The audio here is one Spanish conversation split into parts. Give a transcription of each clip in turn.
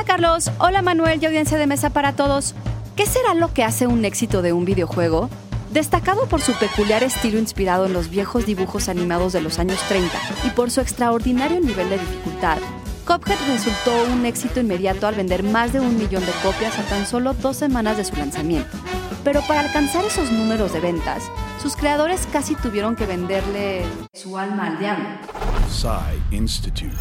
Hola Carlos, hola Manuel y audiencia de mesa para todos. ¿Qué será lo que hace un éxito de un videojuego? Destacado por su peculiar estilo inspirado en los viejos dibujos animados de los años 30 y por su extraordinario nivel de dificultad, Cuphead resultó un éxito inmediato al vender más de un millón de copias a tan solo dos semanas de su lanzamiento. Pero para alcanzar esos números de ventas, sus creadores casi tuvieron que venderle su alma al diablo. Institute.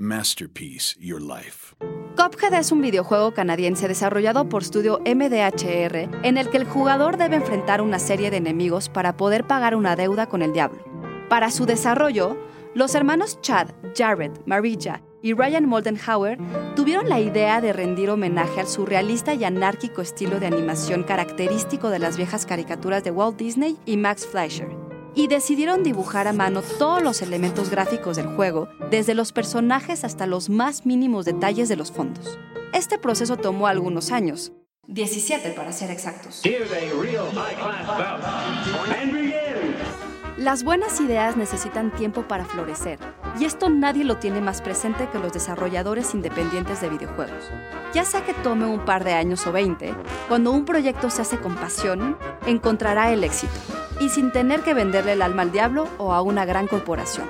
Masterpiece Your Life. Cuphead es un videojuego canadiense desarrollado por estudio MDHR en el que el jugador debe enfrentar una serie de enemigos para poder pagar una deuda con el diablo. Para su desarrollo, los hermanos Chad, Jared, Marija y Ryan Moldenhauer tuvieron la idea de rendir homenaje al surrealista y anárquico estilo de animación característico de las viejas caricaturas de Walt Disney y Max Fleischer, y decidieron dibujar a mano todos los elementos gráficos del juego, desde los personajes hasta los más mínimos detalles de los fondos. Este proceso tomó algunos años, 17 para ser exactos. Las buenas ideas necesitan tiempo para florecer, y esto nadie lo tiene más presente que los desarrolladores independientes de videojuegos. Ya sea que tome un par de años o 20, cuando un proyecto se hace con pasión, encontrará el éxito, y sin tener que venderle el alma al diablo o a una gran corporación.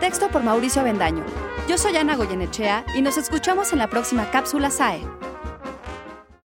Texto por Mauricio Avendaño. Yo soy Ana Goyenechea y nos escuchamos en la próxima cápsula SAE.